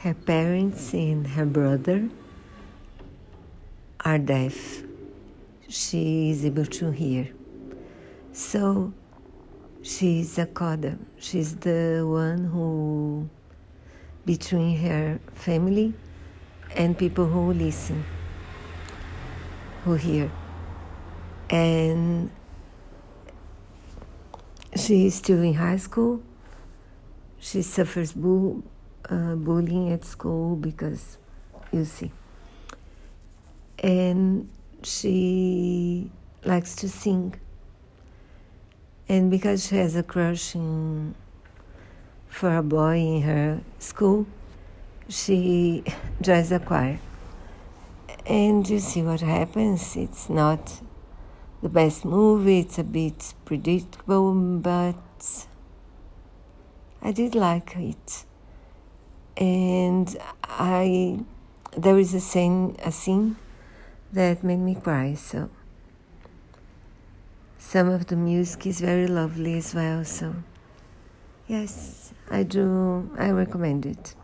her parents and her brother are deaf. She is able to hear. So she's a coda. She's the one who, between her family and people who listen, who hear. And she is still in high school. She suffers bull, uh, bullying at school because, you see. And she likes to sing. And because she has a crush in, for a boy in her school, she joins the choir. And you see what happens. It's not the best movie, it's a bit predictable, but I did like it. And I there is a scene a scene that made me cry, so some of the music is very lovely as well, so yes, I do I recommend it.